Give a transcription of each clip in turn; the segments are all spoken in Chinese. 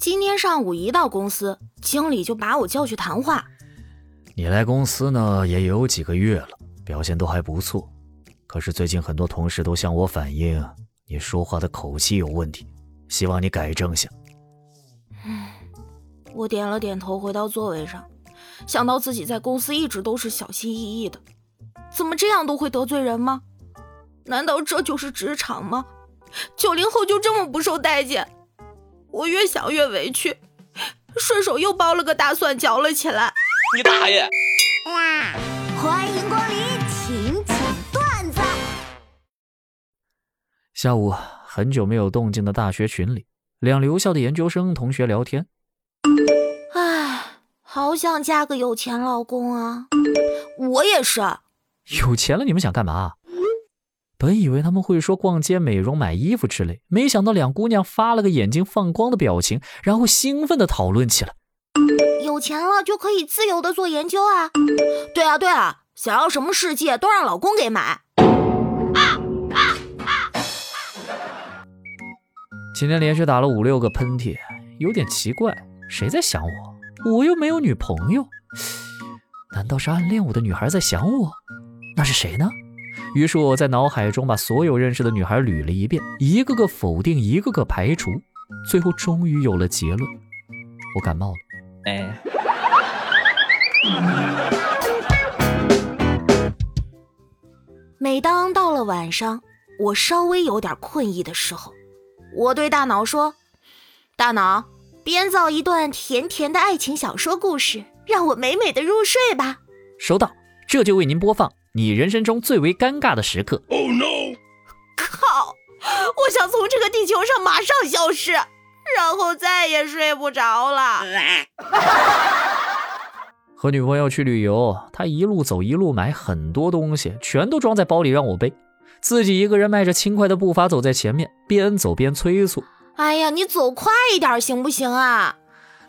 今天上午一到公司，经理就把我叫去谈话。你来公司呢也有几个月了，表现都还不错。可是最近很多同事都向我反映，你说话的口气有问题，希望你改正下。嗯，我点了点头，回到座位上，想到自己在公司一直都是小心翼翼的，怎么这样都会得罪人吗？难道这就是职场吗？九零后就这么不受待见？我越想越委屈，顺手又剥了个大蒜嚼了起来。你大爷！欢迎光临，请讲段子。下午，很久没有动静的大学群里，两留校的研究生同学聊天。唉，好想嫁个有钱老公啊！我也是。有钱了，你们想干嘛？本以为他们会说逛街、美容、买衣服之类，没想到两姑娘发了个眼睛放光的表情，然后兴奋地讨论起来。有钱了就可以自由地做研究啊！对啊，对啊，想要什么世界都让老公给买。今天连续打了五六个喷嚏，有点奇怪，谁在想我？我又没有女朋友，难道是暗恋我的女孩在想我？那是谁呢？于是我在脑海中把所有认识的女孩捋了一遍，一个个否定，一个个排除，最后终于有了结论：我感冒了。哎，每当到了晚上，我稍微有点困意的时候，我对大脑说：“大脑，编造一段甜甜的爱情小说故事，让我美美的入睡吧。”收到，这就为您播放。你人生中最为尴尬的时刻。Oh no！靠！我想从这个地球上马上消失，然后再也睡不着了。和女朋友去旅游，她一路走一路买很多东西，全都装在包里让我背，自己一个人迈着轻快的步伐走在前面，边走边催促：“哎呀，你走快一点行不行啊？”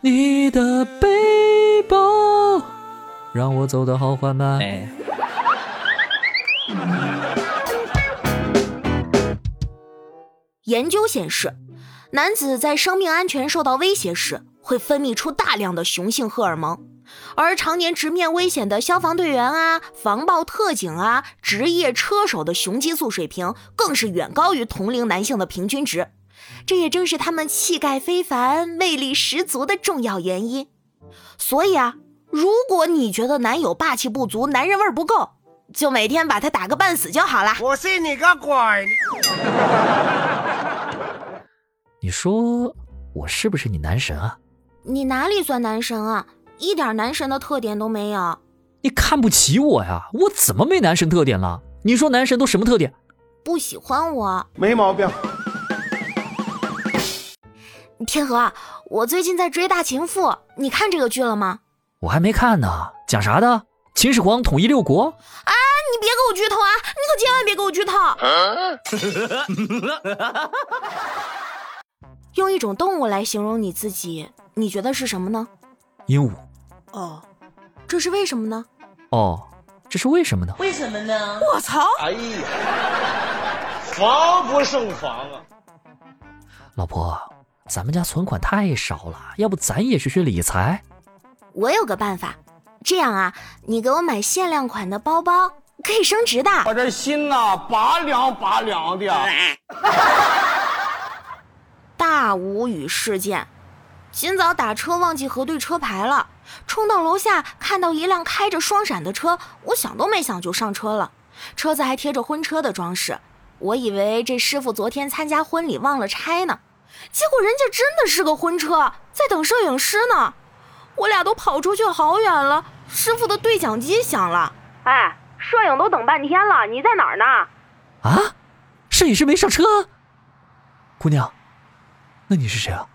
你的背包让我走得好缓慢。研究显示，男子在生命安全受到威胁时，会分泌出大量的雄性荷尔蒙，而常年直面危险的消防队员啊、防暴特警啊、职业车手的雄激素水平，更是远高于同龄男性的平均值。这也正是他们气概非凡、魅力十足的重要原因。所以啊，如果你觉得男友霸气不足、男人味不够，就每天把他打个半死就好了。我信你个鬼！你说我是不是你男神啊？你哪里算男神啊？一点男神的特点都没有。你看不起我呀？我怎么没男神特点了？你说男神都什么特点？不喜欢我，没毛病。天河，我最近在追《大情妇》，你看这个剧了吗？我还没看呢，讲啥的？秦始皇统一六国？啊！你别给我剧透啊！你可千万别给我剧透。用一种动物来形容你自己，你觉得是什么呢？鹦鹉。哦，这是为什么呢？哦，这是为什么呢？为什么呢？我操！哎呀，防不胜防啊！老婆，咱们家存款太少了，要不咱也学学理财？我有个办法，这样啊，你给我买限量款的包包，可以升值的。我这心呐，拔凉拔凉的。大无语事件，今早打车忘记核对车牌了，冲到楼下看到一辆开着双闪的车，我想都没想就上车了。车子还贴着婚车的装饰，我以为这师傅昨天参加婚礼忘了拆呢，结果人家真的是个婚车，在等摄影师呢。我俩都跑出去好远了，师傅的对讲机响了，哎，摄影都等半天了，你在哪儿呢？啊，摄影师没上车，姑娘。那你是谁啊？